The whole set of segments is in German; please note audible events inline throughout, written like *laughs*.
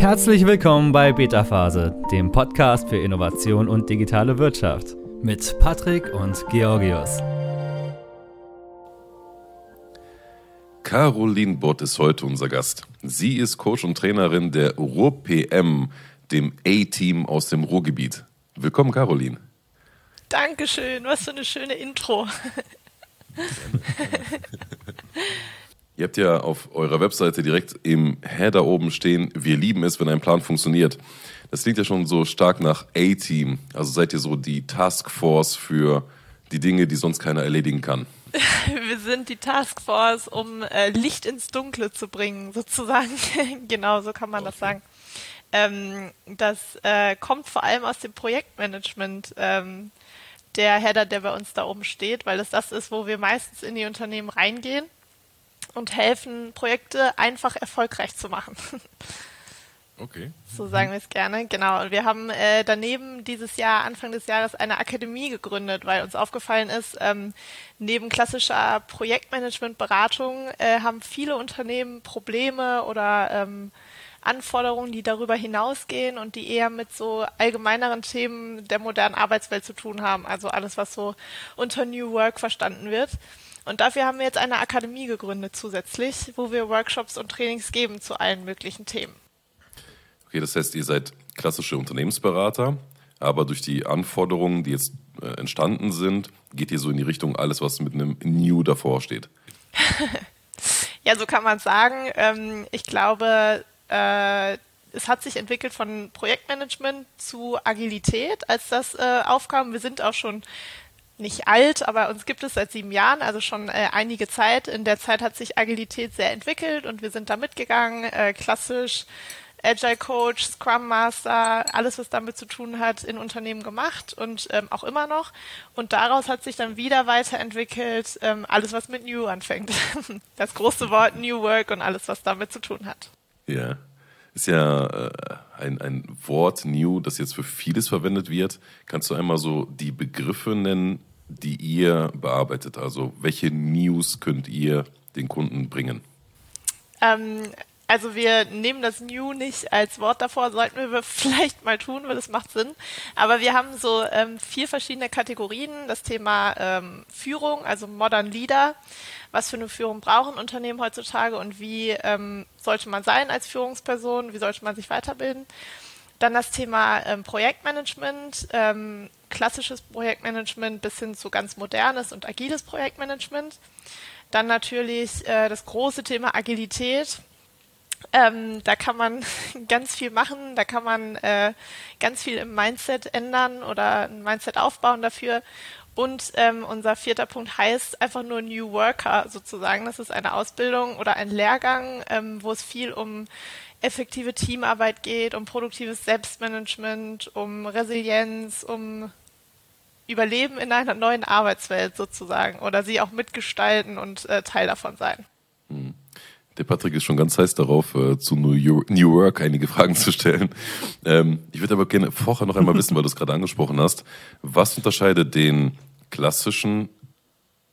Herzlich willkommen bei Beta Phase, dem Podcast für Innovation und digitale Wirtschaft mit Patrick und Georgios. Caroline Bott ist heute unser Gast. Sie ist Coach und Trainerin der Ruhr-PM, dem A-Team aus dem Ruhrgebiet. Willkommen, Caroline. Dankeschön, was für eine schöne Intro. *laughs* Ihr habt ja auf eurer Webseite direkt im Header oben stehen, wir lieben es, wenn ein Plan funktioniert. Das klingt ja schon so stark nach A-Team. Also seid ihr so die Taskforce für die Dinge, die sonst keiner erledigen kann. *laughs* Wir sind die Taskforce, um äh, Licht ins Dunkle zu bringen, *laughs* sozusagen. genau, so kann man okay. das sagen. Ähm, das äh, kommt vor allem aus dem Projektmanagement. Ähm, der Header, der bei uns da oben steht, weil es das ist, wo wir meistens in die Unternehmen reingehen und helfen, Projekte einfach erfolgreich zu machen. *laughs* Okay. So sagen wir es gerne, genau. Und wir haben äh, daneben dieses Jahr, Anfang des Jahres, eine Akademie gegründet, weil uns aufgefallen ist, ähm, neben klassischer Projektmanagement-Beratung äh, haben viele Unternehmen Probleme oder ähm, Anforderungen, die darüber hinausgehen und die eher mit so allgemeineren Themen der modernen Arbeitswelt zu tun haben. Also alles, was so unter New Work verstanden wird. Und dafür haben wir jetzt eine Akademie gegründet zusätzlich, wo wir Workshops und Trainings geben zu allen möglichen Themen. Okay, das heißt, ihr seid klassische Unternehmensberater, aber durch die Anforderungen, die jetzt äh, entstanden sind, geht ihr so in die Richtung alles, was mit einem New davor steht. *laughs* ja, so kann man sagen. Ähm, ich glaube, äh, es hat sich entwickelt von Projektmanagement zu Agilität, als das äh, aufkam. Wir sind auch schon nicht alt, aber uns gibt es seit sieben Jahren, also schon äh, einige Zeit. In der Zeit hat sich Agilität sehr entwickelt und wir sind da mitgegangen, äh, klassisch Agile Coach, Scrum Master, alles, was damit zu tun hat, in Unternehmen gemacht und ähm, auch immer noch. Und daraus hat sich dann wieder weiterentwickelt, ähm, alles, was mit New anfängt. *laughs* Das große Wort New Work und alles, was damit zu tun hat. Ja, ist ja äh, ein, ein Wort New, das jetzt für vieles verwendet wird. Kannst du einmal so die Begriffe nennen, die ihr bearbeitet? Also welche News könnt ihr den Kunden bringen? Ähm, also wir nehmen das New nicht als Wort davor, sollten wir *laughs* vielleicht mal tun, weil es macht Sinn. Aber wir haben so ähm, vier verschiedene Kategorien. Das Thema ähm, Führung, also Modern Leader. Was für eine Führung brauchen Unternehmen heutzutage und wie ähm, sollte man sein als Führungsperson? Wie sollte man sich weiterbilden? Dann das Thema ähm, Projektmanagement, ähm, klassisches Projektmanagement bis hin zu ganz modernes und agiles Projektmanagement. Dann natürlich äh, das große Thema Agilität ähm, da kann man *laughs* ganz viel machen, da kann man äh, ganz viel im Mindset ändern oder ein Mindset aufbauen dafür. Und ähm, unser vierter Punkt heißt einfach nur New Worker sozusagen. Das ist eine Ausbildung oder ein Lehrgang, ähm, wo es viel um effektive Teamarbeit geht, um produktives Selbstmanagement, um Resilienz, um Überleben in einer neuen Arbeitswelt sozusagen oder sie auch mitgestalten und äh, Teil davon sein. Hm. Der Patrick ist schon ganz heiß darauf, äh, zu New, New Work einige Fragen zu stellen. Ähm, ich würde aber gerne vorher noch einmal wissen, weil du es gerade angesprochen hast. Was unterscheidet den klassischen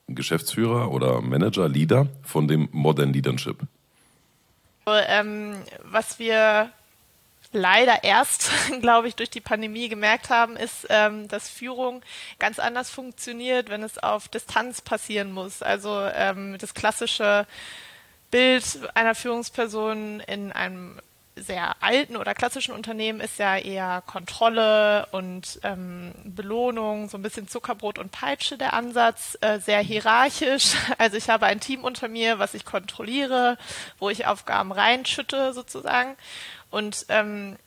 Geschäftsführer oder Manager, Leader von dem Modern Leadership? Ähm, was wir leider erst, *laughs* glaube ich, durch die Pandemie gemerkt haben, ist, ähm, dass Führung ganz anders funktioniert, wenn es auf Distanz passieren muss. Also ähm, das klassische Bild einer Führungsperson in einem sehr alten oder klassischen Unternehmen ist ja eher Kontrolle und ähm, Belohnung, so ein bisschen Zuckerbrot und Peitsche der Ansatz, äh, sehr hierarchisch. *laughs* Also ich habe ein Team unter mir, was ich kontrolliere, wo ich Aufgaben reinschütte sozusagen. Und ähm,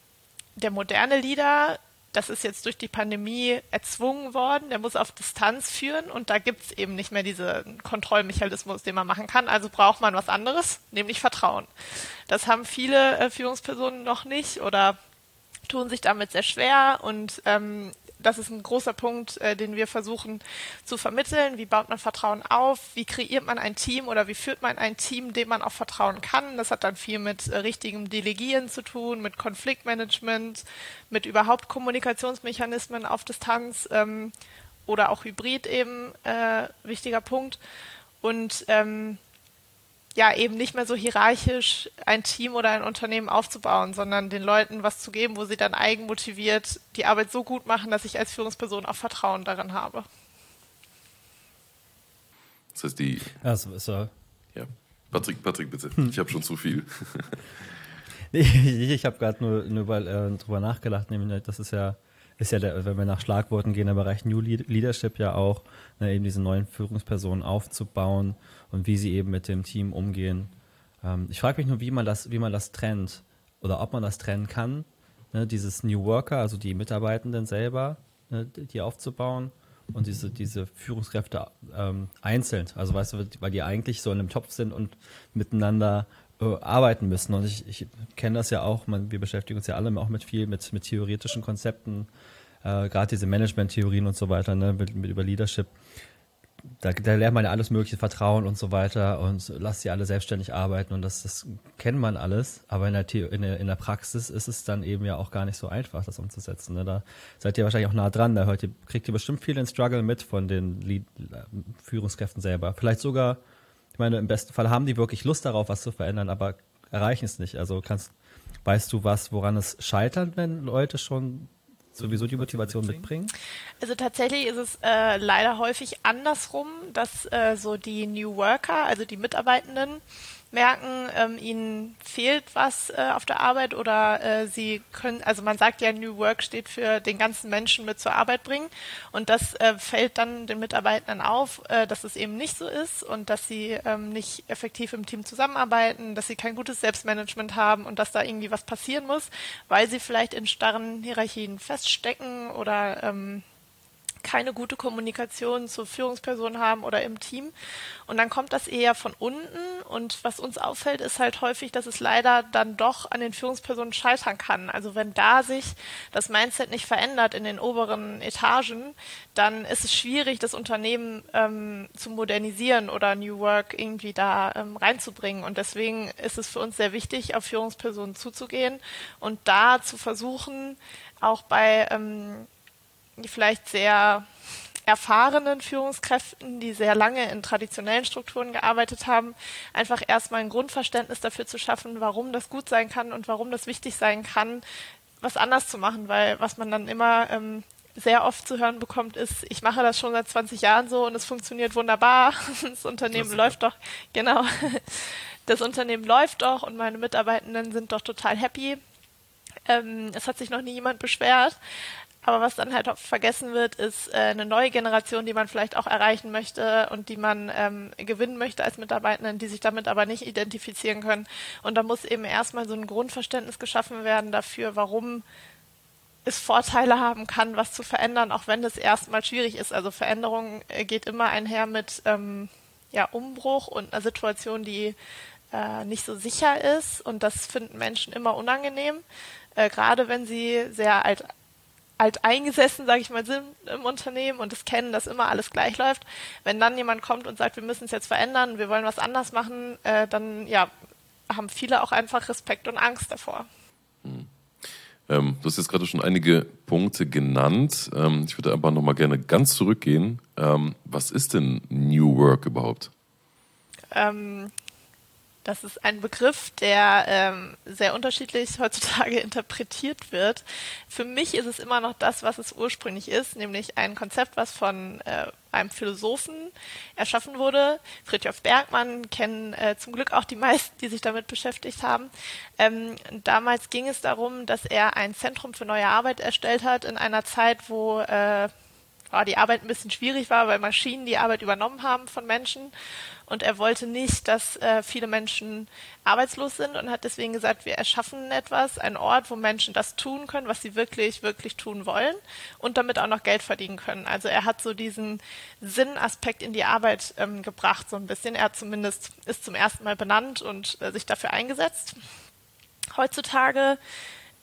der moderne Leader das ist jetzt durch die Pandemie erzwungen worden, der muss auf Distanz führen und da gibt es eben nicht mehr diesen Kontrollmechanismus, den man machen kann. Also braucht man was anderes, nämlich Vertrauen. Das haben viele äh, Führungspersonen noch nicht oder tun sich damit sehr schwer und ähm, das ist ein großer Punkt, äh, den wir versuchen zu vermitteln. Wie baut man Vertrauen auf? Wie kreiert man ein Team oder wie führt man ein Team, dem man auch vertrauen kann? Das hat dann viel mit äh, richtigem Delegieren zu tun, mit Konfliktmanagement, mit überhaupt Kommunikationsmechanismen auf Distanz ähm, oder auch Hybrid eben äh, wichtiger Punkt. Und ähm, ja eben nicht mehr so hierarchisch ein Team oder ein Unternehmen aufzubauen, sondern den Leuten was zu geben, wo sie dann eigenmotiviert die Arbeit so gut machen, dass ich als Führungsperson auch Vertrauen darin habe. Das heißt, die. Ja, so ist er. Ja. Patrick, Patrick, bitte. Ich habe schon zu viel. *laughs* nee, ich habe gerade nur, nur weil, äh, drüber nachgedacht, nämlich, das ist ja, ist ja der, wenn wir nach Schlagworten gehen, im Bereich New Leadership ja auch, ne, eben diese neuen Führungspersonen aufzubauen und wie sie eben mit dem Team umgehen. Ähm, ich frage mich nur, wie man das, wie man das trennt oder ob man das trennen kann, ne, dieses New Worker, also die Mitarbeitenden selber, ne, die aufzubauen und diese, diese Führungskräfte ähm, einzeln. Also weißt du, weil die eigentlich so in einem Topf sind und miteinander arbeiten müssen. Und ich, ich kenne das ja auch, man, wir beschäftigen uns ja alle auch mit viel, mit, mit theoretischen Konzepten, äh, gerade diese Management-Theorien und so weiter, ne, mit, mit über Leadership da, da lernt man ja alles mögliche, Vertrauen und so weiter und lasst sie alle selbstständig arbeiten und das, das kennt man alles, aber in der, in, der, in der Praxis ist es dann eben ja auch gar nicht so einfach, das umzusetzen. Ne? Da seid ihr wahrscheinlich auch nah dran, da hört ihr, kriegt ihr bestimmt viel den Struggle mit von den Lead Führungskräften selber. Vielleicht sogar, meine, im besten Fall haben die wirklich Lust darauf, was zu verändern, aber erreichen es nicht. Also kannst, weißt du was, woran es scheitert, wenn Leute schon sowieso die Motivation mitbringen? Also tatsächlich ist es äh, leider häufig andersrum, dass äh, so die New Worker, also die Mitarbeitenden, merken, ähm, ihnen fehlt was äh, auf der Arbeit oder äh, sie können, also man sagt ja, New Work steht für den ganzen Menschen mit zur Arbeit bringen. Und das äh, fällt dann den Mitarbeitern auf, äh, dass es eben nicht so ist und dass sie ähm, nicht effektiv im Team zusammenarbeiten, dass sie kein gutes Selbstmanagement haben und dass da irgendwie was passieren muss, weil sie vielleicht in starren Hierarchien feststecken oder ähm, keine gute Kommunikation zur Führungsperson haben oder im Team. Und dann kommt das eher von unten. Und was uns auffällt, ist halt häufig, dass es leider dann doch an den Führungspersonen scheitern kann. Also wenn da sich das Mindset nicht verändert in den oberen Etagen, dann ist es schwierig, das Unternehmen ähm, zu modernisieren oder New Work irgendwie da ähm, reinzubringen. Und deswegen ist es für uns sehr wichtig, auf Führungspersonen zuzugehen und da zu versuchen, auch bei ähm, vielleicht sehr erfahrenen Führungskräften, die sehr lange in traditionellen Strukturen gearbeitet haben, einfach erstmal ein Grundverständnis dafür zu schaffen, warum das gut sein kann und warum das wichtig sein kann, was anders zu machen, weil was man dann immer ähm, sehr oft zu hören bekommt, ist, ich mache das schon seit 20 Jahren so und es funktioniert wunderbar. *laughs* Das Unternehmen das läuft doch, genau. Das Unternehmen läuft doch und meine Mitarbeitenden sind doch total happy. Ähm, es hat sich noch nie jemand beschwert. Aber was dann halt oft vergessen wird, ist äh, eine neue Generation, die man vielleicht auch erreichen möchte und die man ähm, gewinnen möchte als Mitarbeitenden, die sich damit aber nicht identifizieren können. Und da muss eben erstmal so ein Grundverständnis geschaffen werden dafür, warum es Vorteile haben kann, was zu verändern, auch wenn das erstmal schwierig ist. Also Veränderung äh, geht immer einher mit ähm, ja, Umbruch und einer Situation, die äh, nicht so sicher ist. Und das finden Menschen immer unangenehm, äh, gerade wenn sie sehr alt alt eingesessen, sage ich mal, sind im Unternehmen und es kennen, dass immer alles gleich läuft. Wenn dann jemand kommt und sagt, wir müssen es jetzt verändern, wir wollen was anders machen, äh, dann ja, haben viele auch einfach Respekt und Angst davor. Hm. Ähm, du hast jetzt gerade schon einige Punkte genannt. Ähm, ich würde aber nochmal gerne ganz zurückgehen. Ähm, was ist denn New Work überhaupt? Ähm, das ist ein Begriff, der ähm, sehr unterschiedlich heutzutage *laughs* interpretiert wird. Für mich ist es immer noch das, was es ursprünglich ist, nämlich ein Konzept, was von äh, einem Philosophen erschaffen wurde. Friedhof Bergmann kennen äh, zum Glück auch die meisten, die sich damit beschäftigt haben. Ähm, damals ging es darum, dass er ein Zentrum für neue Arbeit erstellt hat in einer Zeit, wo äh, die Arbeit ein bisschen schwierig war, weil Maschinen die Arbeit übernommen haben von Menschen und er wollte nicht, dass äh, viele Menschen arbeitslos sind und hat deswegen gesagt, wir erschaffen etwas, einen Ort, wo Menschen das tun können, was sie wirklich, wirklich tun wollen und damit auch noch Geld verdienen können. Also er hat so diesen Sinnaspekt in die Arbeit ähm, gebracht, so ein bisschen. Er zumindest ist zum ersten Mal benannt und äh, sich dafür eingesetzt. Heutzutage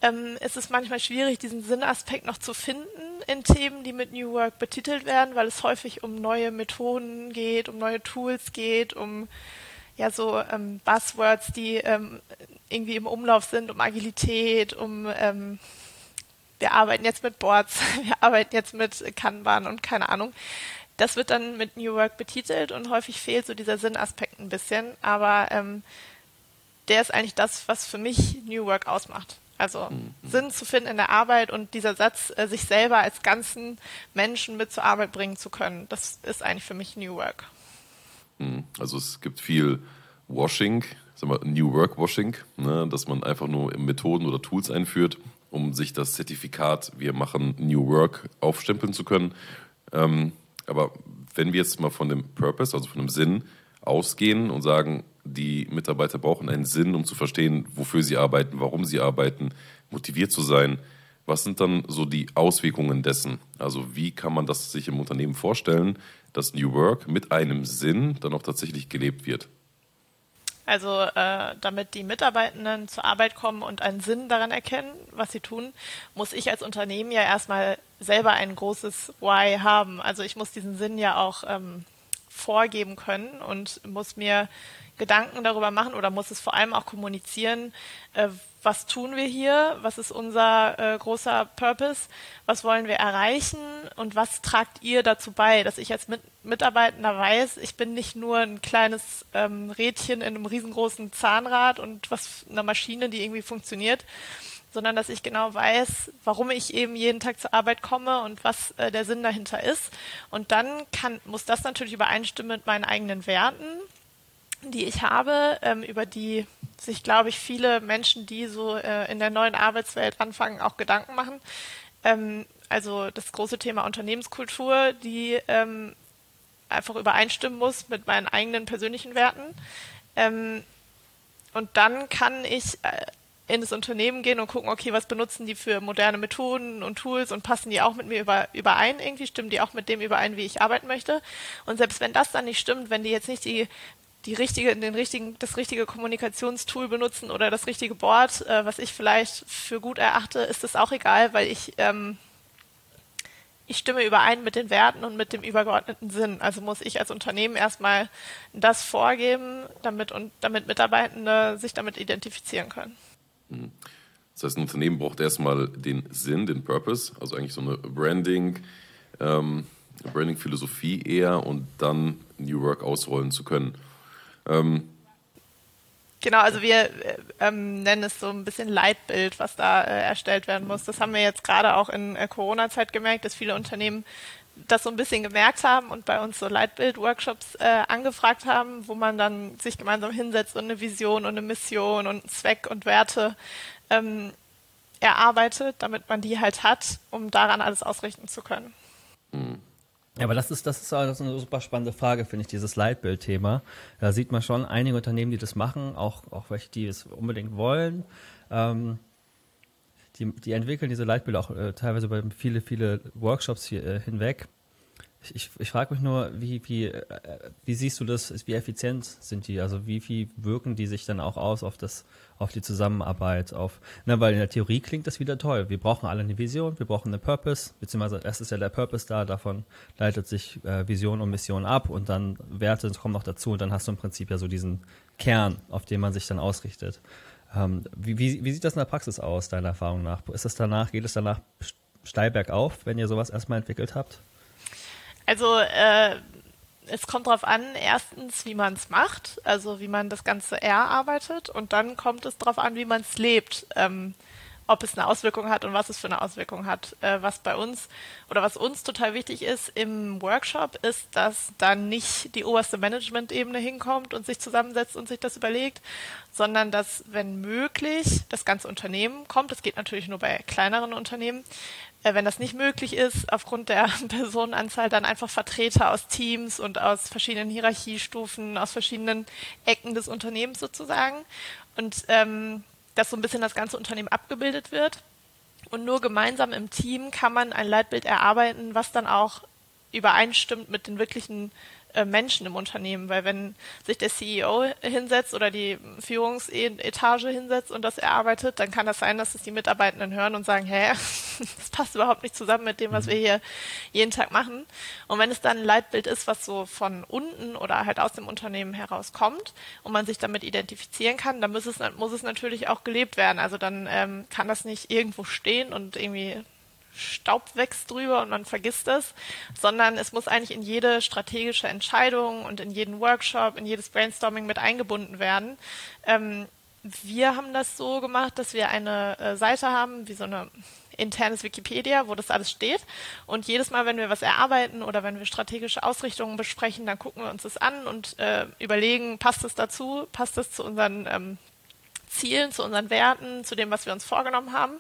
ähm, ist es manchmal schwierig, diesen Sinnaspekt noch zu finden in Themen, die mit New Work betitelt werden, weil es häufig um neue Methoden geht, um neue Tools geht, um ja so ähm, Buzzwords, die ähm, irgendwie im Umlauf sind, um Agilität, um ähm, wir arbeiten jetzt mit Boards, *laughs* wir arbeiten jetzt mit Kanban und keine Ahnung. das wird dann mit New Work betitelt und häufig fehlt so dieser Sinnaspekt ein bisschen. Aber ähm, der ist eigentlich das, was für mich New Work ausmacht. Also mhm. Sinn zu finden in der Arbeit und dieser Satz, äh, sich selber als ganzen Menschen mit zur Arbeit bringen zu können, das ist eigentlich für mich New Work. Mhm. Also es gibt viel Washing, sagen wir New Work Washing, ne, dass man einfach nur Methoden oder Tools einführt, um sich das Zertifikat, wir machen New Work, aufstempeln zu können. Ähm, aber wenn wir jetzt mal von dem Purpose, also von dem Sinn ausgehen und sagen, die Mitarbeiter brauchen einen Sinn, um zu verstehen, wofür sie arbeiten, warum sie arbeiten, motiviert zu sein. Was sind dann so die Auswirkungen dessen? Also wie kann man das sich im Unternehmen vorstellen, dass New Work mit einem Sinn dann auch tatsächlich gelebt wird? Also äh, damit die Mitarbeitenden zur Arbeit kommen und einen Sinn daran erkennen, was sie tun, muss ich als Unternehmen ja erstmal selber ein großes Why haben. Also ich muss diesen Sinn ja auch ähm, vorgeben können und muss mir Gedanken darüber machen oder muss es vor allem auch kommunizieren, äh, was tun wir hier, was ist unser äh, großer Purpose, was wollen wir erreichen und was tragt ihr dazu bei, dass ich als Mit Mitarbeitender weiß, ich bin nicht nur ein kleines ähm, Rädchen in einem riesengroßen Zahnrad und was eine Maschine, die irgendwie funktioniert, sondern dass ich genau weiß, warum ich eben jeden Tag zur Arbeit komme und was äh, der Sinn dahinter ist. Und dann kann, muss das natürlich übereinstimmen mit meinen eigenen Werten die ich habe, ähm, über die sich, glaube ich, viele Menschen, die so äh, in der neuen Arbeitswelt anfangen, auch Gedanken machen. Ähm, also das große Thema Unternehmenskultur, die ähm, einfach übereinstimmen muss mit meinen eigenen persönlichen Werten. Ähm, und dann kann ich äh, in das Unternehmen gehen und gucken, okay, was benutzen die für moderne Methoden und Tools und passen die auch mit mir über, überein irgendwie, stimmen die auch mit dem überein, wie ich arbeiten möchte. Und selbst wenn das dann nicht stimmt, wenn die jetzt nicht die die richtige, den richtigen, das richtige Kommunikationstool benutzen oder das richtige Board, äh, was ich vielleicht für gut erachte, ist das auch egal, weil ich, ähm, ich stimme überein mit den Werten und mit dem übergeordneten Sinn. Also muss ich als Unternehmen erstmal das vorgeben, damit und damit Mitarbeitende sich damit identifizieren können. Mhm. Das heißt, ein Unternehmen braucht erstmal den Sinn, den Purpose, also eigentlich so eine Branding, ähm, Branding-Philosophie eher und dann New Work ausrollen zu können. Ähm, Genau, also wir äh, ähm, nennen es so ein bisschen Leitbild, was da äh, erstellt werden muss. Das haben wir jetzt gerade auch in äh, Corona-Zeit gemerkt, dass viele Unternehmen das so ein bisschen gemerkt haben und bei uns so Leitbild-Workshops äh, angefragt haben, wo man dann sich gemeinsam hinsetzt und eine Vision und eine Mission und Zweck und Werte ähm, erarbeitet, damit man die halt hat, um daran alles ausrichten zu können. Mhm. Ja, aber das ist, das ist, das eine super spannende Frage, finde ich, dieses Leitbild-Thema. Da sieht man schon einige Unternehmen, die das machen, auch, auch welche, die es unbedingt wollen. Ähm, die, die entwickeln diese Leitbilder auch äh, teilweise über viele, viele Workshops hier äh, hinweg. Ich, ich, frage mich nur, wie, wie, äh, wie siehst du das, wie effizient sind die? Also wie wie wirken die sich dann auch aus auf das, auf die Zusammenarbeit, auf, ne, weil in der Theorie klingt das wieder toll. Wir brauchen alle eine Vision, wir brauchen eine Purpose, beziehungsweise erst ist ja der Purpose da, davon leitet sich äh, Vision und Mission ab und dann Werte kommen noch dazu und dann hast du im Prinzip ja so diesen Kern, auf den man sich dann ausrichtet. Ähm, wie, wie, wie sieht das in der Praxis aus, deiner Erfahrung nach? Ist es danach, geht es danach steil bergauf, wenn ihr sowas erstmal entwickelt habt? Also äh, es kommt darauf an, erstens, wie man es macht, also wie man das Ganze erarbeitet und dann kommt es darauf an, wie man es lebt. Ähm, ob es eine Auswirkung hat und was es für eine Auswirkung hat. Äh, was bei uns oder was uns total wichtig ist im Workshop, ist, dass dann nicht die oberste Management-Ebene hinkommt und sich zusammensetzt und sich das überlegt, sondern dass, wenn möglich, das ganze Unternehmen kommt. Das geht natürlich nur bei kleineren Unternehmen, wenn das nicht möglich ist, aufgrund der *laughs* Personenanzahl dann einfach Vertreter aus Teams und aus verschiedenen Hierarchiestufen, aus verschiedenen Ecken des Unternehmens sozusagen. Und ähm, dass so ein bisschen das ganze Unternehmen abgebildet wird. Und nur gemeinsam im Team kann man ein Leitbild erarbeiten, was dann auch übereinstimmt mit den wirklichen äh, Menschen im Unternehmen, weil wenn sich der CEO hinsetzt oder die Führungsetage hinsetzt und das erarbeitet, dann kann das sein, dass es die Mitarbeitenden hören und sagen, hä, *laughs* das passt überhaupt nicht zusammen mit dem, was mhm. wir hier jeden Tag machen. Und wenn es dann ein Leitbild ist, was so von unten oder halt aus dem Unternehmen herauskommt und man sich damit identifizieren kann, dann muss es, muss es natürlich auch gelebt werden. Also dann ähm, kann das nicht irgendwo stehen und irgendwie Staub wächst drüber und man vergisst es, sondern es muss eigentlich in jede strategische Entscheidung und in jeden Workshop, in jedes Brainstorming mit eingebunden werden. Ähm, wir haben das so gemacht, dass wir eine äh, Seite haben, wie so eine internes Wikipedia, wo das alles steht. Und jedes Mal, wenn wir was erarbeiten oder wenn wir strategische Ausrichtungen besprechen, dann gucken wir uns das an und äh, überlegen, passt es dazu, passt es zu unseren ähm, Zielen, zu unseren Werten, zu dem, was wir uns vorgenommen haben,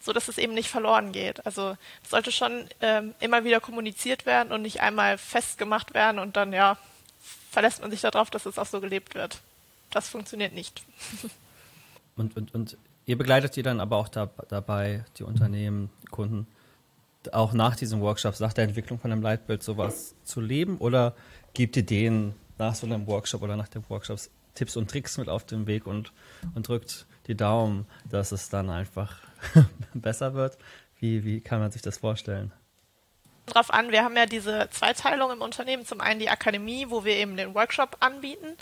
so dass es eben nicht verloren geht. Also es sollte schon ähm, immer wieder kommuniziert werden und nicht einmal festgemacht werden und dann ja verlässt man sich darauf, dass es auch so gelebt wird. Das funktioniert nicht. *laughs* Und, und, und ihr begleitet die dann aber auch da, dabei, die Unternehmen, Kunden, auch nach diesen Workshops, nach der Entwicklung von einem Leitbild sowas zu leben oder gebt ihr denen nach so einem Workshop oder nach den Workshops Tipps und Tricks mit auf den Weg und, und drückt die Daumen, dass es dann einfach *laughs* besser wird. Wie, wie kann man sich das vorstellen? Drauf an. Wir haben ja diese Zweiteilung im Unternehmen. Zum einen die Akademie, wo wir eben den Workshop anbieten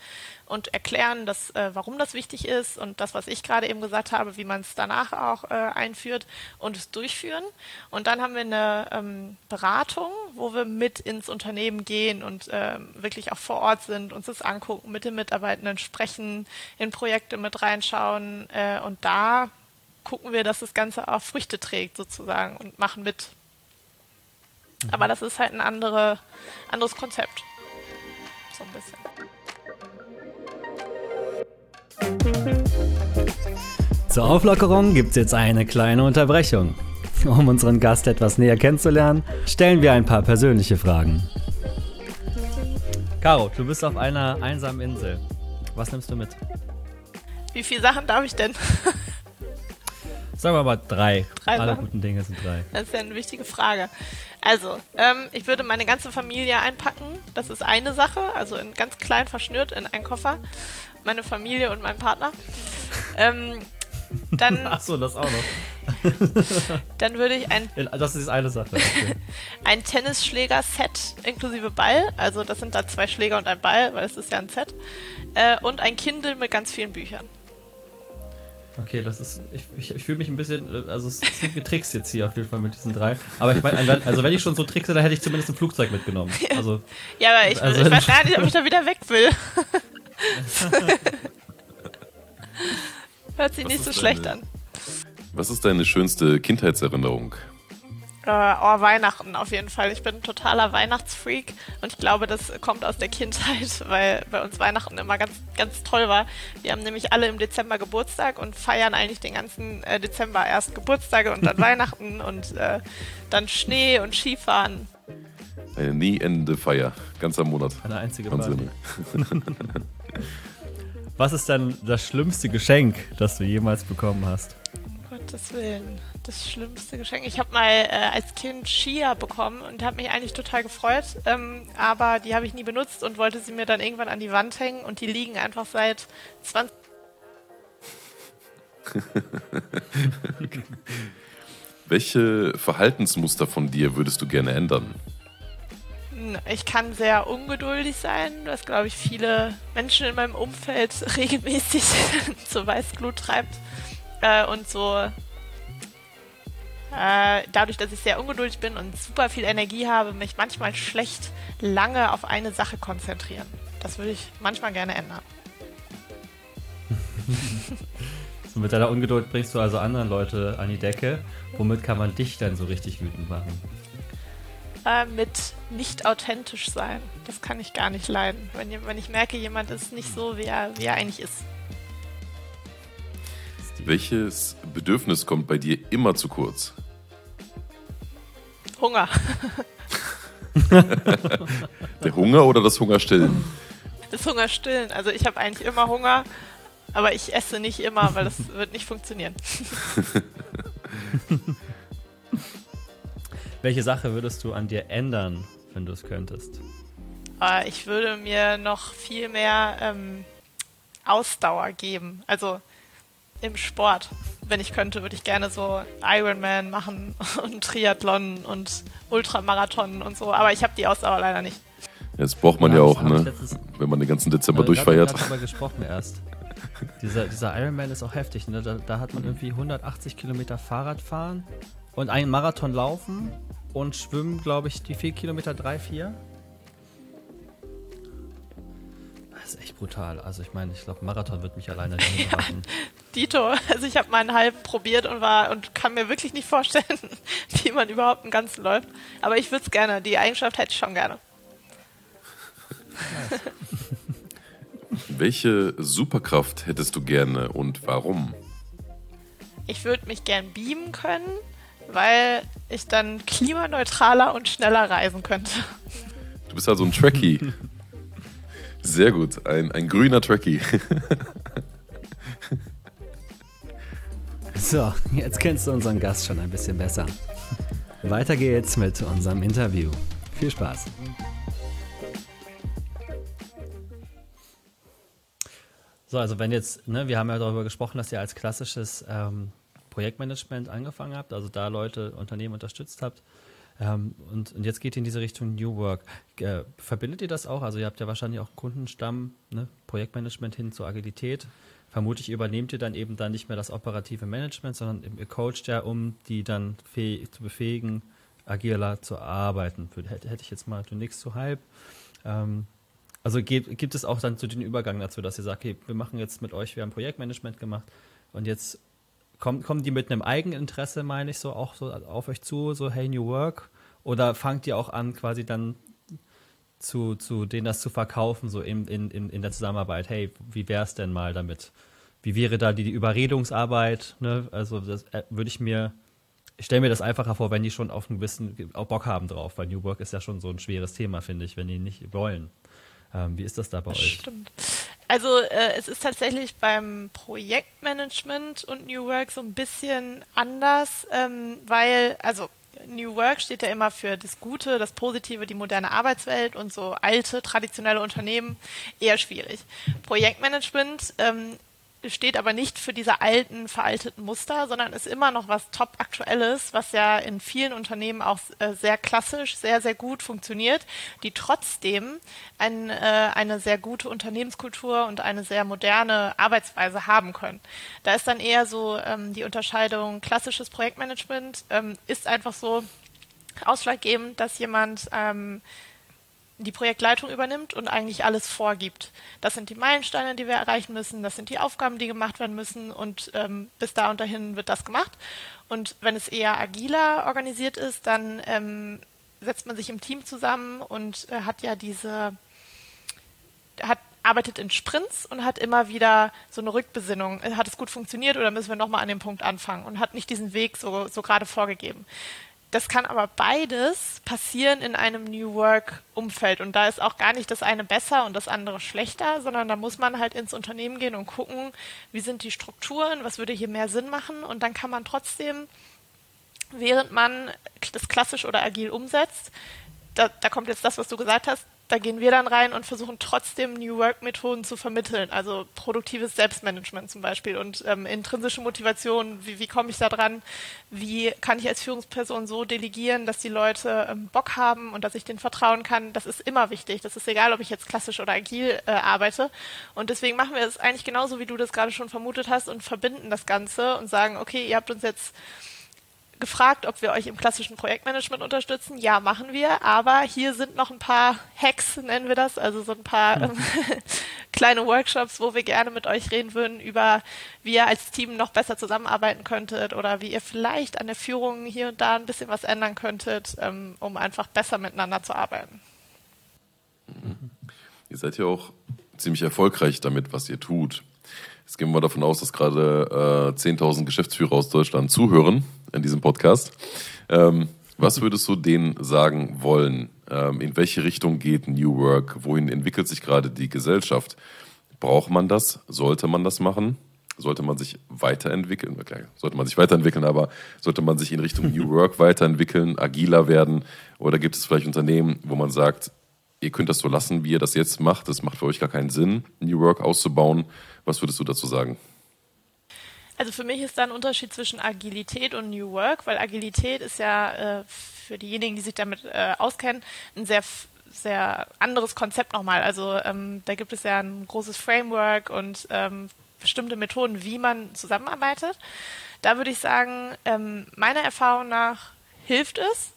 und erklären, dass, äh, warum das wichtig ist und das, was ich gerade eben gesagt habe, wie man es danach auch äh, einführt und es durchführen. Und dann haben wir eine ähm, Beratung, wo wir mit ins Unternehmen gehen und äh, wirklich auch vor Ort sind, uns das angucken, mit den Mitarbeitenden sprechen, in Projekte mit reinschauen äh, und da gucken wir, dass das Ganze auch Früchte trägt sozusagen und machen mit aber das ist halt ein andere, anderes Konzept. So ein bisschen. Zur Auflockerung gibt es jetzt eine kleine Unterbrechung. Um unseren Gast etwas näher kennenzulernen, stellen wir ein paar persönliche Fragen. Caro, du bist auf einer einsamen Insel. Was nimmst du mit? Wie viele Sachen darf ich denn? Sagen wir mal drei. Drei Alle Sachen? guten Dinge sind drei. Das ist ja eine wichtige Frage. Also, ähm, ich würde meine ganze Familie einpacken. Das ist eine Sache. Also in ganz klein verschnürt in einen Koffer. Meine Familie und mein Partner. Ähm, dann, *laughs* Achso, das auch noch. *laughs* dann würde ich ein, Das ist eine Sache. Okay. *laughs* ein Tennisschläger-Set inklusive Ball. Also das sind da zwei Schläger und ein Ball, weil es ist ja ein Set. Äh, und ein Kindle mit ganz vielen Büchern. Okay, das ist. Ich, ich, ich fühle mich ein bisschen. Also, es sind getrickst jetzt hier auf jeden Fall mit diesen drei. Aber ich meine, also, wenn ich schon so trickse, dann hätte ich zumindest ein Flugzeug mitgenommen. Also, Ja, aber ich, Also- ich weiß *laughs* gar nicht, ob ich da wieder weg will. *laughs* Hört sich Was nicht so schlecht deine- an. Was ist deine schönste Kindheitserinnerung? Äh, oh, Weihnachten auf jeden Fall. Ich bin ein totaler Weihnachtsfreak und ich glaube, das kommt aus der Kindheit, *laughs* weil bei uns Weihnachten immer ganz, ganz toll war. Wir haben nämlich alle im Dezember Geburtstag und feiern eigentlich den ganzen äh, Dezember erst Geburtstage und dann *laughs* Weihnachten und äh, dann Schnee und Skifahren. Eine nie endende Feier. Ganzer Monat. eine einzige Party. Wahnsinn. *laughs* Was ist denn das schlimmste Geschenk, das du jemals bekommen hast? Gottes Willen. Das schlimmste Geschenk. Ich habe mal äh, als Kind Skier bekommen und habe mich eigentlich total gefreut. Ähm, aber die habe ich nie benutzt und wollte sie mir dann irgendwann an die Wand hängen und die liegen einfach seit 20 *laughs* Welche Verhaltensmuster von dir würdest du gerne ändern? Ich kann sehr ungeduldig sein, was, glaube ich, viele Menschen in meinem Umfeld *laughs* regelmäßig *laughs* zur Weißglut treibt. Äh, und so, äh, dadurch, dass ich sehr ungeduldig bin und super viel Energie habe, mich manchmal schlecht lange auf eine Sache konzentrieren. Das würde ich manchmal gerne ändern. So mit deiner Ungeduld bringst du also anderen Leute an die Decke. Womit kann man dich dann so richtig wütend machen? Äh, mit nicht authentisch sein. Das kann ich gar nicht leiden. Wenn, wenn ich merke, jemand ist nicht so, wie er, wie er eigentlich ist. Welches Bedürfnis kommt bei dir immer zu kurz? Hunger. *laughs* Der Hunger oder das Hungerstillen? Das Hunger stillen. Also ich habe eigentlich immer Hunger, aber ich esse nicht immer, weil das *laughs* wird nicht funktionieren. *laughs* Welche Sache würdest du an dir ändern, wenn du es könntest? Aber ich würde mir noch viel mehr ähm, Ausdauer geben. Also im Sport. Wenn ich könnte, würde ich gerne so Ironman machen *laughs* und Triathlon und Ultramarathon und so. Aber ich habe die Ausdauer leider nicht. Das braucht man ja ich- auch, ich ne? Wenn man den ganzen Dezember Äh, durchfeiert. Wir darüber gesprochen erst. Dieser, dieser Ironman ist auch heftig. Ne? Da, da hat man irgendwie 180 Kilometer Fahrrad fahren und einen Marathon laufen und schwimmen, glaube ich, die vier Kilometer, drei, vier. Das ist echt brutal. Also ich meine, ich glaube, Marathon wird mich alleine nicht *laughs* machen. Dito, *laughs* also ich habe meinen halb probiert und war und kann mir wirklich nicht vorstellen, *laughs* wie man überhaupt einen ganzen läuft. Aber ich würde es gerne. Die Eigenschaft hätte ich schon gerne. Welche Superkraft hättest du gerne und warum? Ich würde mich gern beamen können, weil ich dann klimaneutraler und schneller reisen könnte. Du bist also ein Trekkie. *laughs* Sehr gut, ein, ein grüner Trekkie. So, jetzt kennst du unseren Gast schon ein bisschen besser. Weiter geht's mit unserem Interview. Viel Spaß. So, also wenn jetzt, ne, wir haben ja darüber gesprochen, dass ihr als klassisches ähm, Projektmanagement angefangen habt, also da Leute, Unternehmen unterstützt habt. Ähm, und, und, jetzt geht ihr in diese Richtung New Work. Äh, verbindet ihr das auch? Also ihr habt ja wahrscheinlich auch Kundenstamm, ne? Projektmanagement hin zur Agilität. Vermutlich übernehmt ihr dann eben dann nicht mehr das operative Management, sondern ihr coacht ja, um die dann zu befähigen, agiler zu arbeiten. Hätte, hätte ich jetzt mal, nix zu halb. Ähm, also gibt, gibt es auch dann zu den Übergang dazu, dass ihr sagt, okay, wir machen jetzt mit euch, wir haben Projektmanagement gemacht und jetzt kommen, kommen die mit einem Eigeninteresse, meine ich, so auch so auf euch zu, so hey New Work? Oder fangt ihr auch an, quasi dann zu, zu denen das zu verkaufen, so in, in, in der Zusammenarbeit, hey, wie wäre es denn mal damit? Wie wäre da die, die Überredungsarbeit? Ne? Also das äh, würde ich mir, ich stelle mir das einfacher vor, wenn die schon auf einen gewissen auch Bock haben drauf, weil New Work ist ja schon so ein schweres Thema, finde ich, wenn die nicht wollen. Ähm, wie ist das da bei euch? Stimmt. Also äh, es ist tatsächlich beim Projektmanagement und New Work so ein bisschen anders, ähm, weil, also New Work steht ja immer für das Gute, das Positive, die moderne Arbeitswelt und so alte, traditionelle Unternehmen eher schwierig. Projektmanagement ähm, steht aber nicht für diese alten, veralteten Muster, sondern ist immer noch was top aktuelles, was ja in vielen Unternehmen auch äh, sehr klassisch, sehr, sehr gut funktioniert, die trotzdem ein, äh, eine sehr gute Unternehmenskultur und eine sehr moderne Arbeitsweise haben können. Da ist dann eher so ähm, die Unterscheidung klassisches Projektmanagement ähm, ist einfach so ausschlaggebend, dass jemand ähm, die Projektleitung übernimmt und eigentlich alles vorgibt. Das sind die Meilensteine, die wir erreichen müssen, das sind die Aufgaben, die gemacht werden müssen und ähm, bis da und dahin wird das gemacht. Und wenn es eher agiler organisiert ist, dann ähm, setzt man sich im Team zusammen und äh, hat ja diese, hat arbeitet in Sprints und hat immer wieder so eine Rückbesinnung. Hat es gut funktioniert oder müssen wir nochmal an dem Punkt anfangen und hat nicht diesen Weg so, so gerade vorgegeben. Das kann aber beides passieren in einem New Work-Umfeld. Und da ist auch gar nicht das eine besser und das andere schlechter, sondern da muss man halt ins Unternehmen gehen und gucken, wie sind die Strukturen, was würde hier mehr Sinn machen. Und dann kann man trotzdem, während man das klassisch oder agil umsetzt, da, da kommt jetzt das, was du gesagt hast, da gehen wir dann rein und versuchen trotzdem New Work-Methoden zu vermitteln, also produktives Selbstmanagement zum Beispiel und ähm, intrinsische Motivation, wie, wie komme ich da dran, wie kann ich als Führungsperson so delegieren, dass die Leute ähm, Bock haben und dass ich denen vertrauen kann, das ist immer wichtig. Das ist egal, ob ich jetzt klassisch oder agil äh, arbeite. Und deswegen machen wir es eigentlich genauso, wie du das gerade schon vermutet hast und verbinden das Ganze und sagen, okay, ihr habt uns jetzt gefragt, ob wir euch im klassischen Projektmanagement unterstützen. Ja, machen wir. Aber hier sind noch ein paar Hacks, nennen wir das, also so ein paar ähm, *laughs* kleine Workshops, wo wir gerne mit euch reden würden über, wie ihr als Team noch besser zusammenarbeiten könntet oder wie ihr vielleicht an der Führung hier und da ein bisschen was ändern könntet, ähm, um einfach besser miteinander zu arbeiten. Ihr seid ja auch ziemlich erfolgreich damit, was ihr tut. Jetzt gehen wir davon aus, dass gerade äh, 10.000 Geschäftsführer aus Deutschland zuhören in diesem Podcast. Ähm, was würdest du denen sagen wollen? Ähm, in welche Richtung geht New Work? Wohin entwickelt sich gerade die Gesellschaft? Braucht man das? Sollte man das machen? Sollte man sich weiterentwickeln? Okay, sollte man sich weiterentwickeln, aber sollte man sich in Richtung New *laughs* Work weiterentwickeln, agiler werden? Oder gibt es vielleicht Unternehmen, wo man sagt, ihr könnt das so lassen, wie ihr das jetzt macht? Das macht für euch gar keinen Sinn, New Work auszubauen. Was würdest du dazu sagen? Also für mich ist da ein Unterschied zwischen Agilität und New Work, weil Agilität ist ja äh, für diejenigen, die sich damit äh, auskennen, ein sehr sehr anderes Konzept nochmal. Also ähm, da gibt es ja ein großes Framework und ähm, bestimmte Methoden, wie man zusammenarbeitet. Da würde ich sagen, ähm, meiner Erfahrung nach hilft es,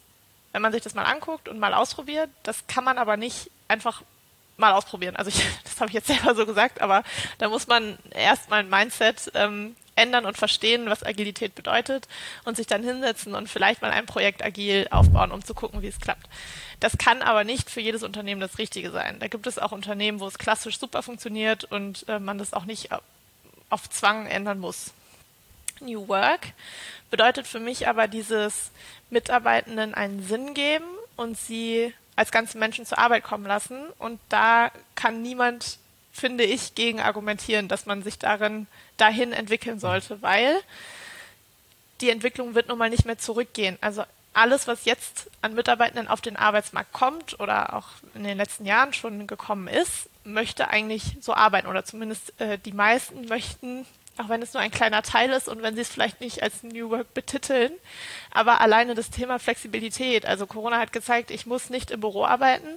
wenn man sich das mal anguckt und mal ausprobiert. Das kann man aber nicht einfach mal ausprobieren. Also ich, *laughs* das habe ich jetzt selber so gesagt, aber da muss man erstmal ein Mindset ähm, ändern und verstehen, was Agilität bedeutet und sich dann hinsetzen und vielleicht mal ein Projekt agil aufbauen, um zu gucken, wie es klappt. Das kann aber nicht für jedes Unternehmen das Richtige sein. Da gibt es auch Unternehmen, wo es klassisch super funktioniert und äh, man das auch nicht auf Zwang ändern muss. New Work bedeutet für mich aber dieses Mitarbeitenden einen Sinn geben und sie als ganze Menschen zur Arbeit kommen lassen. Und da kann niemand, finde ich, gegen argumentieren, dass man sich darin dahin entwickeln sollte, weil die Entwicklung wird nun mal nicht mehr zurückgehen. Also alles, was jetzt an Mitarbeitenden auf den Arbeitsmarkt kommt oder auch in den letzten Jahren schon gekommen ist, möchte eigentlich so arbeiten oder zumindest äh, die meisten möchten auch wenn es nur ein kleiner Teil ist und wenn sie es vielleicht nicht als New Work betiteln. Aber alleine das Thema Flexibilität, also Corona hat gezeigt, ich muss nicht im Büro arbeiten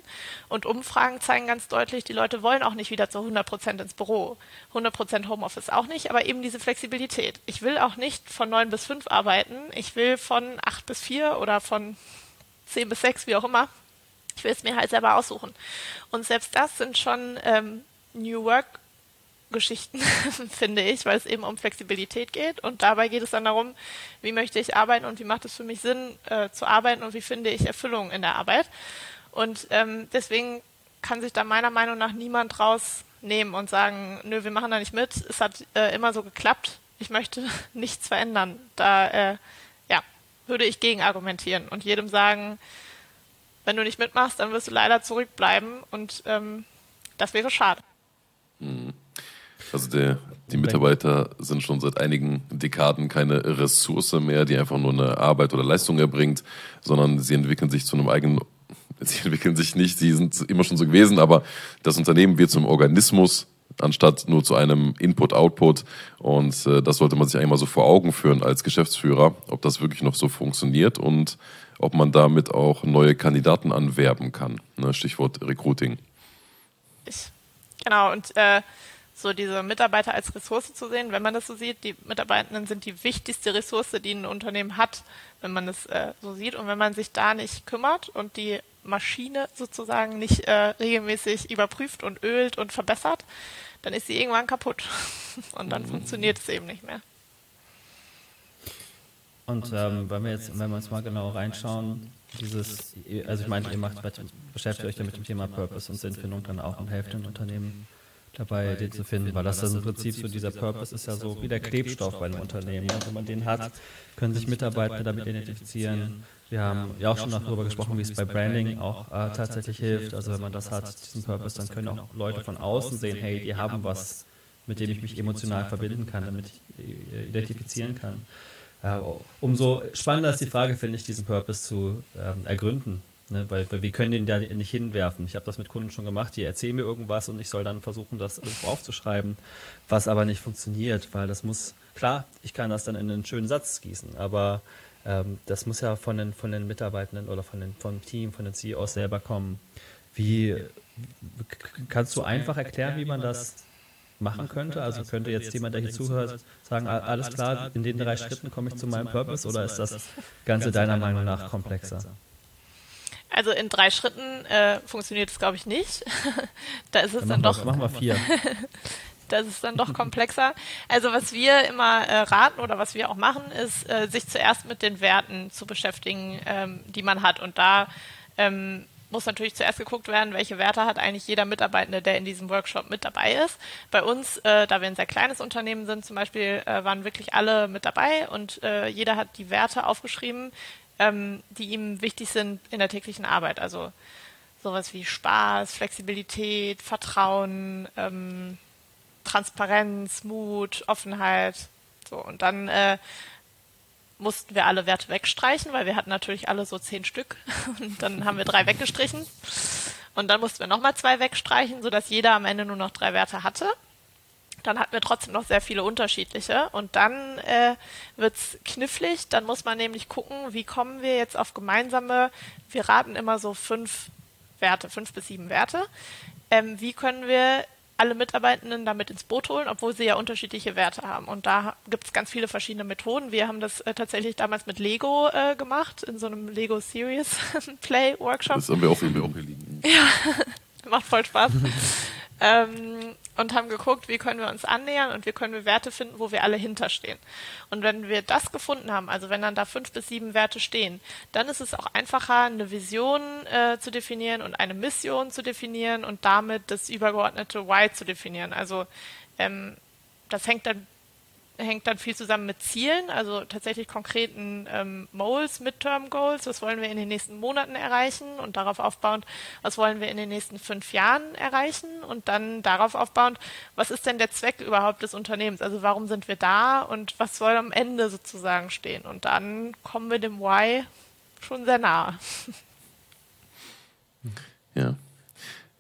und Umfragen zeigen ganz deutlich, die Leute wollen auch nicht wieder zu 100 Prozent ins Büro. 100 Prozent Homeoffice auch nicht, aber eben diese Flexibilität. Ich will auch nicht von 9 bis 5 arbeiten, ich will von 8 bis 4 oder von 10 bis 6, wie auch immer. Ich will es mir halt selber aussuchen. Und selbst das sind schon ähm, New Work Geschichten, *laughs* finde ich, weil es eben um Flexibilität geht. Und dabei geht es dann darum, wie möchte ich arbeiten und wie macht es für mich Sinn äh, zu arbeiten und wie finde ich Erfüllung in der Arbeit. Und ähm, deswegen kann sich da meiner Meinung nach niemand rausnehmen und sagen, nö, wir machen da nicht mit. Es hat äh, immer so geklappt. Ich möchte *laughs* nichts verändern. Da äh, ja, würde ich gegen argumentieren und jedem sagen, wenn du nicht mitmachst, dann wirst du leider zurückbleiben und ähm, das wäre schade. Also der, die Mitarbeiter sind schon seit einigen Dekaden keine Ressource mehr, die einfach nur eine Arbeit oder Leistung erbringt, sondern sie entwickeln sich zu einem eigenen, *laughs* sie entwickeln sich nicht, sie sind immer schon so gewesen, aber das Unternehmen wird zum Organismus anstatt nur zu einem Input-Output. Und äh, das sollte man sich einmal so vor Augen führen als Geschäftsführer, ob das wirklich noch so funktioniert und ob man damit auch neue Kandidaten anwerben kann. Ne? Stichwort Recruiting. Ich, genau, und äh, so diese Mitarbeiter als Ressource zu sehen, wenn man das so sieht. Die Mitarbeitenden sind die wichtigste Ressource, die ein Unternehmen hat, wenn man das äh, so sieht. Und wenn man sich da nicht kümmert und die Maschine sozusagen nicht äh, regelmäßig überprüft und ölt und verbessert, dann ist sie irgendwann kaputt. *laughs* Und dann mhm. funktioniert es eben nicht mehr. Und ähm, wenn wir jetzt, wenn wir uns mal genau reinschauen, dieses, also ich meine, ihr macht, beschäftigt euch ja mit dem Thema Purpose und Sinnfindung dann auch und helft den Unternehmen dabei, den zu finden, weil das dann im Prinzip so dieser Purpose ist ja so wie der Klebstoff bei einem Unternehmen. Wenn man den hat, können sich Mitarbeiter damit identifizieren. Wir haben ja auch schon darüber gesprochen, wie es bei Branding auch äh, tatsächlich hilft. Also wenn man das hat, diesen Purpose, dann können auch Leute von außen sehen, hey, die haben was, mit dem ich mich emotional verbinden kann, damit ich äh, identifizieren kann. Äh, umso spannender ist die Frage, finde ich, diesen Purpose zu ähm, ergründen. Ne, weil, weil, wir können den da nicht hinwerfen. Ich habe das mit Kunden schon gemacht, die erzählen mir irgendwas und ich soll dann versuchen, das irgendwo aufzuschreiben, was aber nicht funktioniert, weil das muss, klar, ich kann das dann in einen schönen Satz gießen, aber ähm, das muss ja von den, von den Mitarbeitenden oder von den, vom Team, von den CEOs selber kommen. Wie kannst du einfach erklären, wie man das machen könnte? Also könnte jetzt jemand, der hier zuhört, sagen, alles klar, in den drei Schritten komme ich zu meinem Purpose oder ist das Ganze deiner Meinung nach komplexer? Also in drei Schritten äh, funktioniert es, glaube ich, nicht. *laughs* da ist es dann, dann doch. machen wir vier. *laughs* das ist dann doch komplexer. Also was wir immer äh, raten oder was wir auch machen, ist, äh, sich zuerst mit den Werten zu beschäftigen, ähm, die man hat. Und da ähm, muss natürlich zuerst geguckt werden, welche Werte hat eigentlich jeder Mitarbeitende, der in diesem Workshop mit dabei ist. Bei uns, äh, da wir ein sehr kleines Unternehmen sind, zum Beispiel, äh, waren wirklich alle mit dabei und äh, jeder hat die Werte aufgeschrieben, ähm, die ihm wichtig sind in der täglichen Arbeit. Also sowas wie Spaß, Flexibilität, Vertrauen, ähm, Transparenz, Mut, Offenheit. So, und dann äh, mussten wir alle Werte wegstreichen, weil wir hatten natürlich alle so zehn Stück. *laughs* Und dann haben wir drei weggestrichen. Und dann mussten wir nochmal zwei wegstreichen, sodass jeder am Ende nur noch drei Werte hatte dann hatten wir trotzdem noch sehr viele unterschiedliche. Und dann äh, wird es knifflig. Dann muss man nämlich gucken, wie kommen wir jetzt auf gemeinsame, wir raten immer so fünf Werte, fünf bis sieben Werte. Ähm, wie können wir alle Mitarbeitenden damit ins Boot holen, obwohl sie ja unterschiedliche Werte haben. Und da gibt es ganz viele verschiedene Methoden. Wir haben das äh, tatsächlich damals mit Lego äh, gemacht, in so einem Lego Series *laughs* Play Workshop. Das haben wir auch, wir auch hier liegen. Ja, *laughs* macht voll Spaß. *laughs* ähm, und haben geguckt, wie können wir uns annähern und wie können wir Werte finden, wo wir alle hinterstehen. Und wenn wir das gefunden haben, also wenn dann da fünf bis sieben Werte stehen, dann ist es auch einfacher, eine Vision äh, zu definieren und eine Mission zu definieren und damit das übergeordnete Why zu definieren. Also ähm, das hängt dann hängt dann viel zusammen mit Zielen, also tatsächlich konkreten ähm, Moles, Midterm Goals, was wollen wir in den nächsten Monaten erreichen? Und darauf aufbauend, was wollen wir in den nächsten fünf Jahren erreichen? Und dann darauf aufbauend, was ist denn der Zweck überhaupt des Unternehmens, also warum sind wir da? Und was soll am Ende sozusagen stehen? Und dann kommen wir dem Why schon sehr nahe. Ja.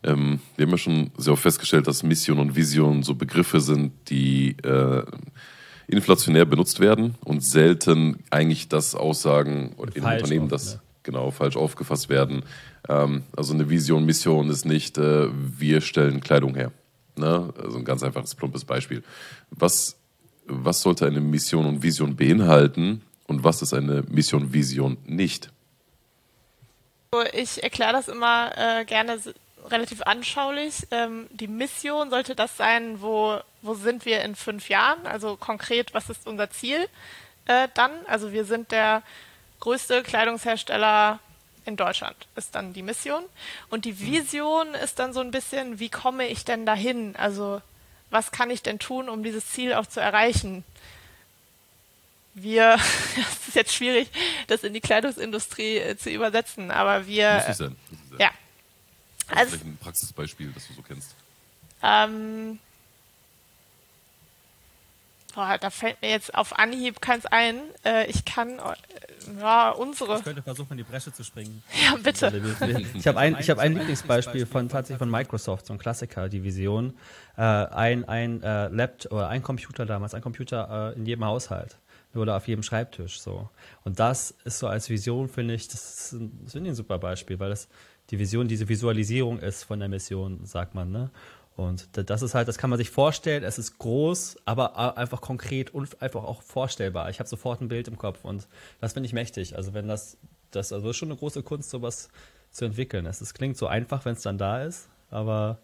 Ähm, wir haben ja schon sehr oft festgestellt, dass Mission und Vision so Begriffe sind, die äh, inflationär benutzt werden und selten eigentlich das Aussagen in falsch Unternehmen, das ne? genau falsch aufgefasst werden. Ähm, also eine Vision, Mission ist nicht, äh, wir stellen Kleidung her. Ne? Also ein ganz einfaches, plumpes Beispiel. Was, was sollte eine Mission und Vision beinhalten und was ist eine Mission, Vision nicht? Ich erkläre das immer äh, gerne relativ anschaulich. Ähm, die Mission sollte das sein, wo, wo sind wir in fünf Jahren? Also konkret, was ist unser Ziel äh, dann? Also wir sind der größte Kleidungshersteller in Deutschland, ist dann die Mission. Und die Vision ist dann so ein bisschen, wie komme ich denn dahin? Also was kann ich denn tun, um dieses Ziel auch zu erreichen? wir, *laughs* es ist jetzt schwierig, das in die Kleidungsindustrie äh, zu übersetzen, aber wir. Muss es sein. Muss es sein. Ja, also, vielleicht ein Praxisbeispiel, das du so kennst. Ähm, boah, da fällt mir jetzt auf Anhieb keins ein. Äh, ich kann äh, ja, unsere. Ich könnte versuchen, in die Bresche zu springen. *laughs* Ja, bitte. *laughs* Ich habe ein, hab ein Lieblingsbeispiel von tatsächlich von Microsoft, so ein Klassiker, die Vision. Äh, ein ein äh, Laptop oder ein Computer damals, ein Computer äh, in jedem Haushalt oder auf jedem Schreibtisch so. Und das ist so als Vision, finde ich, das ist, ein, das ist ein super Beispiel, weil das die Vision diese Visualisierung ist von der Mission, sagt man. Ne? Und das ist halt, das kann man sich vorstellen, es ist groß, aber einfach konkret und einfach auch vorstellbar. Ich habe sofort ein Bild im Kopf und das finde ich mächtig. Also wenn das, das also ist schon eine große Kunst, sowas zu entwickeln. Es, es klingt so einfach, wenn es dann da ist, aber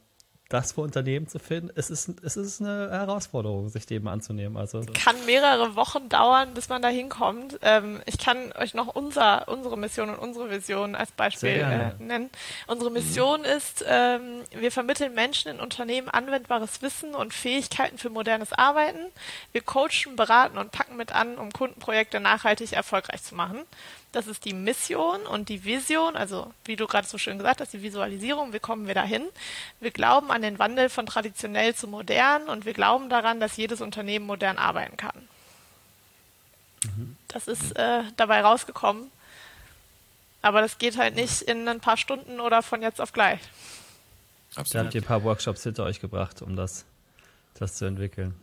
das für Unternehmen zu finden, es ist, es ist eine Herausforderung, sich dem anzunehmen. Also kann mehrere Wochen dauern, bis man da hinkommt. Ähm, ich kann euch noch unser, unsere Mission und unsere Vision als Beispiel äh, nennen. Unsere. Mission mhm. ist, ähm, wir vermitteln Menschen in Unternehmen anwendbares Wissen und Fähigkeiten für modernes Arbeiten. Wir coachen, beraten und packen mit an, um Kundenprojekte nachhaltig erfolgreich zu machen. Das ist die Mission und die Vision, also wie du gerade so schön gesagt hast, die Visualisierung, wie kommen wir dahin? Wir glauben an den Wandel von traditionell zu modern und wir glauben daran, dass jedes Unternehmen modern arbeiten kann. Mhm. Das ist äh, dabei rausgekommen. Aber das geht halt nicht in ein paar Stunden oder von jetzt auf gleich. Absolut. Da habt ihr ein paar Workshops hinter euch gebracht, um das, das zu entwickeln.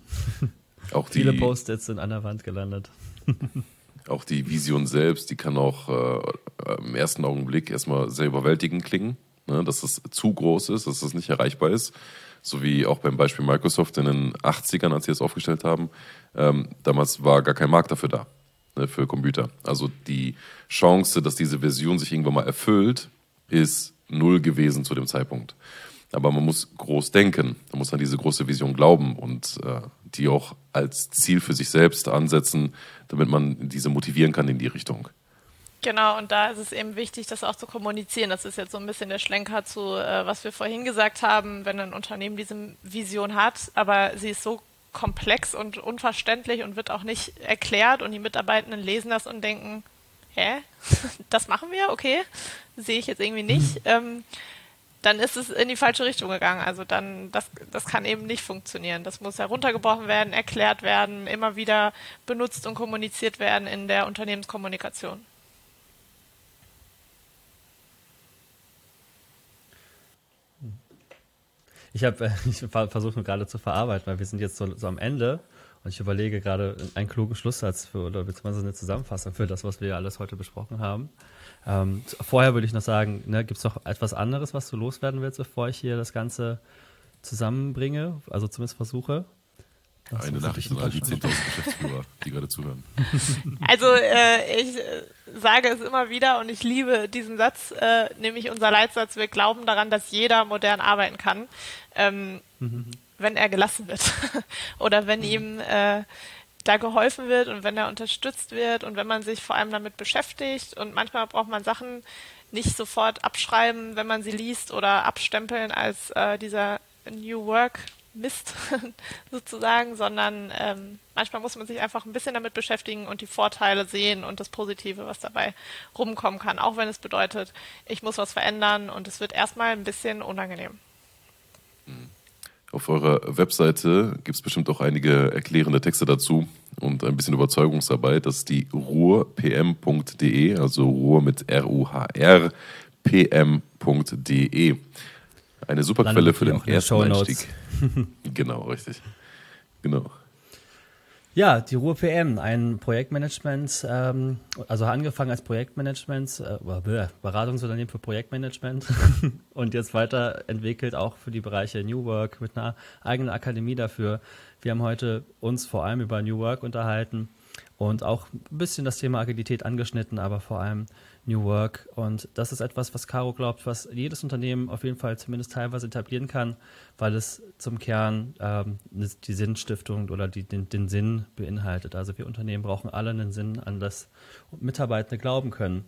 Auch *laughs* Viele Post-its sind an der Wand gelandet. *laughs* Auch die Vision selbst, die kann auch äh, im ersten Augenblick erstmal sehr überwältigend klingen, ne? dass es zu groß ist, dass es nicht erreichbar ist. So wie auch beim Beispiel Microsoft in den 80ern, als sie es aufgestellt haben. Ähm, damals war gar kein Markt dafür da, ne, für Computer. Also die Chance, dass diese Version sich irgendwann mal erfüllt, ist null gewesen zu dem Zeitpunkt. Aber man muss groß denken, man muss an diese große Vision glauben und äh, die auch als Ziel für sich selbst ansetzen, damit man diese motivieren kann in die Richtung. Genau, und da ist es eben wichtig, das auch zu kommunizieren. Das ist jetzt so ein bisschen der Schlenker zu, äh, was wir vorhin gesagt haben, wenn ein Unternehmen diese Vision hat, aber sie ist so komplex und unverständlich und wird auch nicht erklärt und die Mitarbeitenden lesen das und denken, hä, *laughs* das machen wir, okay, sehe ich jetzt irgendwie nicht. Mhm. Ähm, dann ist es in die falsche Richtung gegangen. Also dann, das, das kann eben nicht funktionieren. Das muss heruntergebrochen werden, erklärt werden, immer wieder benutzt und kommuniziert werden in der Unternehmenskommunikation. Ich habe *laughs* ich versucht nur gerade zu verarbeiten, weil wir sind jetzt so, so am Ende und ich überlege gerade einen klugen Schlusssatz für oder beziehungsweise eine Zusammenfassung für das, was wir alles heute besprochen haben. Ähm, vorher würde ich noch sagen, ne, gibt es noch etwas anderes, was du loswerden willst, bevor ich hier das Ganze zusammenbringe, also zumindest versuche. Das Eine Nachricht an all die 10.000 Geschäftsführer, die gerade zuhören. *laughs* Also äh, ich äh, sage es immer wieder und ich liebe diesen Satz, äh, nämlich unser Leitsatz, wir glauben daran, dass jeder modern arbeiten kann, ähm, mhm. Wenn er gelassen wird *laughs* oder wenn mhm. ihm äh, da geholfen wird und wenn er unterstützt wird und wenn man sich vor allem damit beschäftigt und manchmal braucht man Sachen nicht sofort abschreiben, wenn man sie liest oder abstempeln als äh, dieser New Work Mist *laughs* sozusagen, sondern ähm, manchmal muss man sich einfach ein bisschen damit beschäftigen und die Vorteile sehen und das Positive, was dabei rumkommen kann, auch wenn es bedeutet, ich muss was verändern und es wird erstmal ein bisschen unangenehm. Auf eurer Webseite gibt es bestimmt auch einige erklärende Texte dazu und ein bisschen Überzeugungsarbeit. Das ist die ruhrpm.de, also Ruhr mit R-U-H-R, pm.de. Eine super Quelle für den ersten Einstieg. *laughs* genau, richtig. Genau. Ja, die Ruhr PM, ein Projektmanagement, ähm, also angefangen als Projektmanagement, äh, Beratungsunternehmen für Projektmanagement *laughs* und jetzt weiterentwickelt auch für die Bereiche New Work mit einer eigenen Akademie dafür. Wir haben heute uns vor allem über New Work unterhalten und auch ein bisschen das Thema Agilität angeschnitten, aber vor allem New Work. Und das ist etwas, was Caro glaubt, was jedes Unternehmen auf jeden Fall zumindest teilweise etablieren kann, weil es zum Kern ähm, die Sinnstiftung oder die, den, den Sinn beinhaltet. Also wir Unternehmen brauchen alle einen Sinn, an das Mitarbeitende glauben können.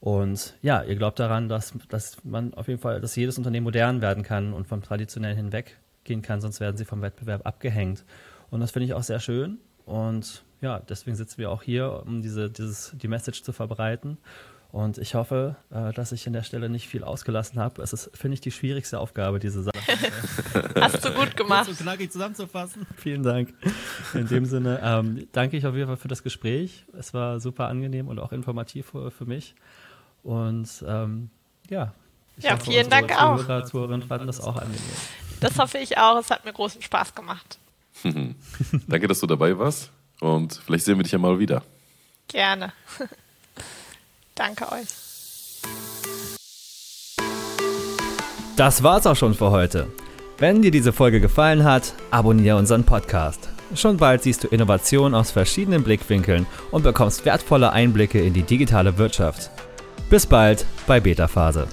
Und ja, ihr glaubt daran, dass, dass man auf jeden Fall, dass jedes Unternehmen modern werden kann und vom traditionellen hinweggehen kann, sonst werden sie vom Wettbewerb abgehängt. Und das finde ich auch sehr schön. Und ja, deswegen sitzen wir auch hier, um diese, dieses, die Message zu verbreiten. Und ich hoffe, äh, dass ich an der Stelle nicht viel ausgelassen habe. Es ist, finde ich, die schwierigste Aufgabe, diese Sache. *laughs* Hast du gut gemacht. So knackig zusammenzufassen. Vielen Dank. In dem Sinne ähm, danke ich auf jeden Fall für das Gespräch. Es war super angenehm und auch informativ für, für mich. Und ähm, ja. ja, hoffe, vielen Dank auch. Zuhörer, Zuhörerinnen fanden das auch angenehm. Das hoffe ich auch. Es hat mir großen Spaß gemacht. *laughs* danke, dass du dabei warst. Und vielleicht sehen wir dich ja mal wieder. Gerne. *laughs* Danke euch. Das war's auch schon für heute. Wenn dir diese Folge gefallen hat, abonniere unseren Podcast. Schon bald siehst du Innovationen aus verschiedenen Blickwinkeln und bekommst wertvolle Einblicke in die digitale Wirtschaft. Bis bald bei Beta Phase.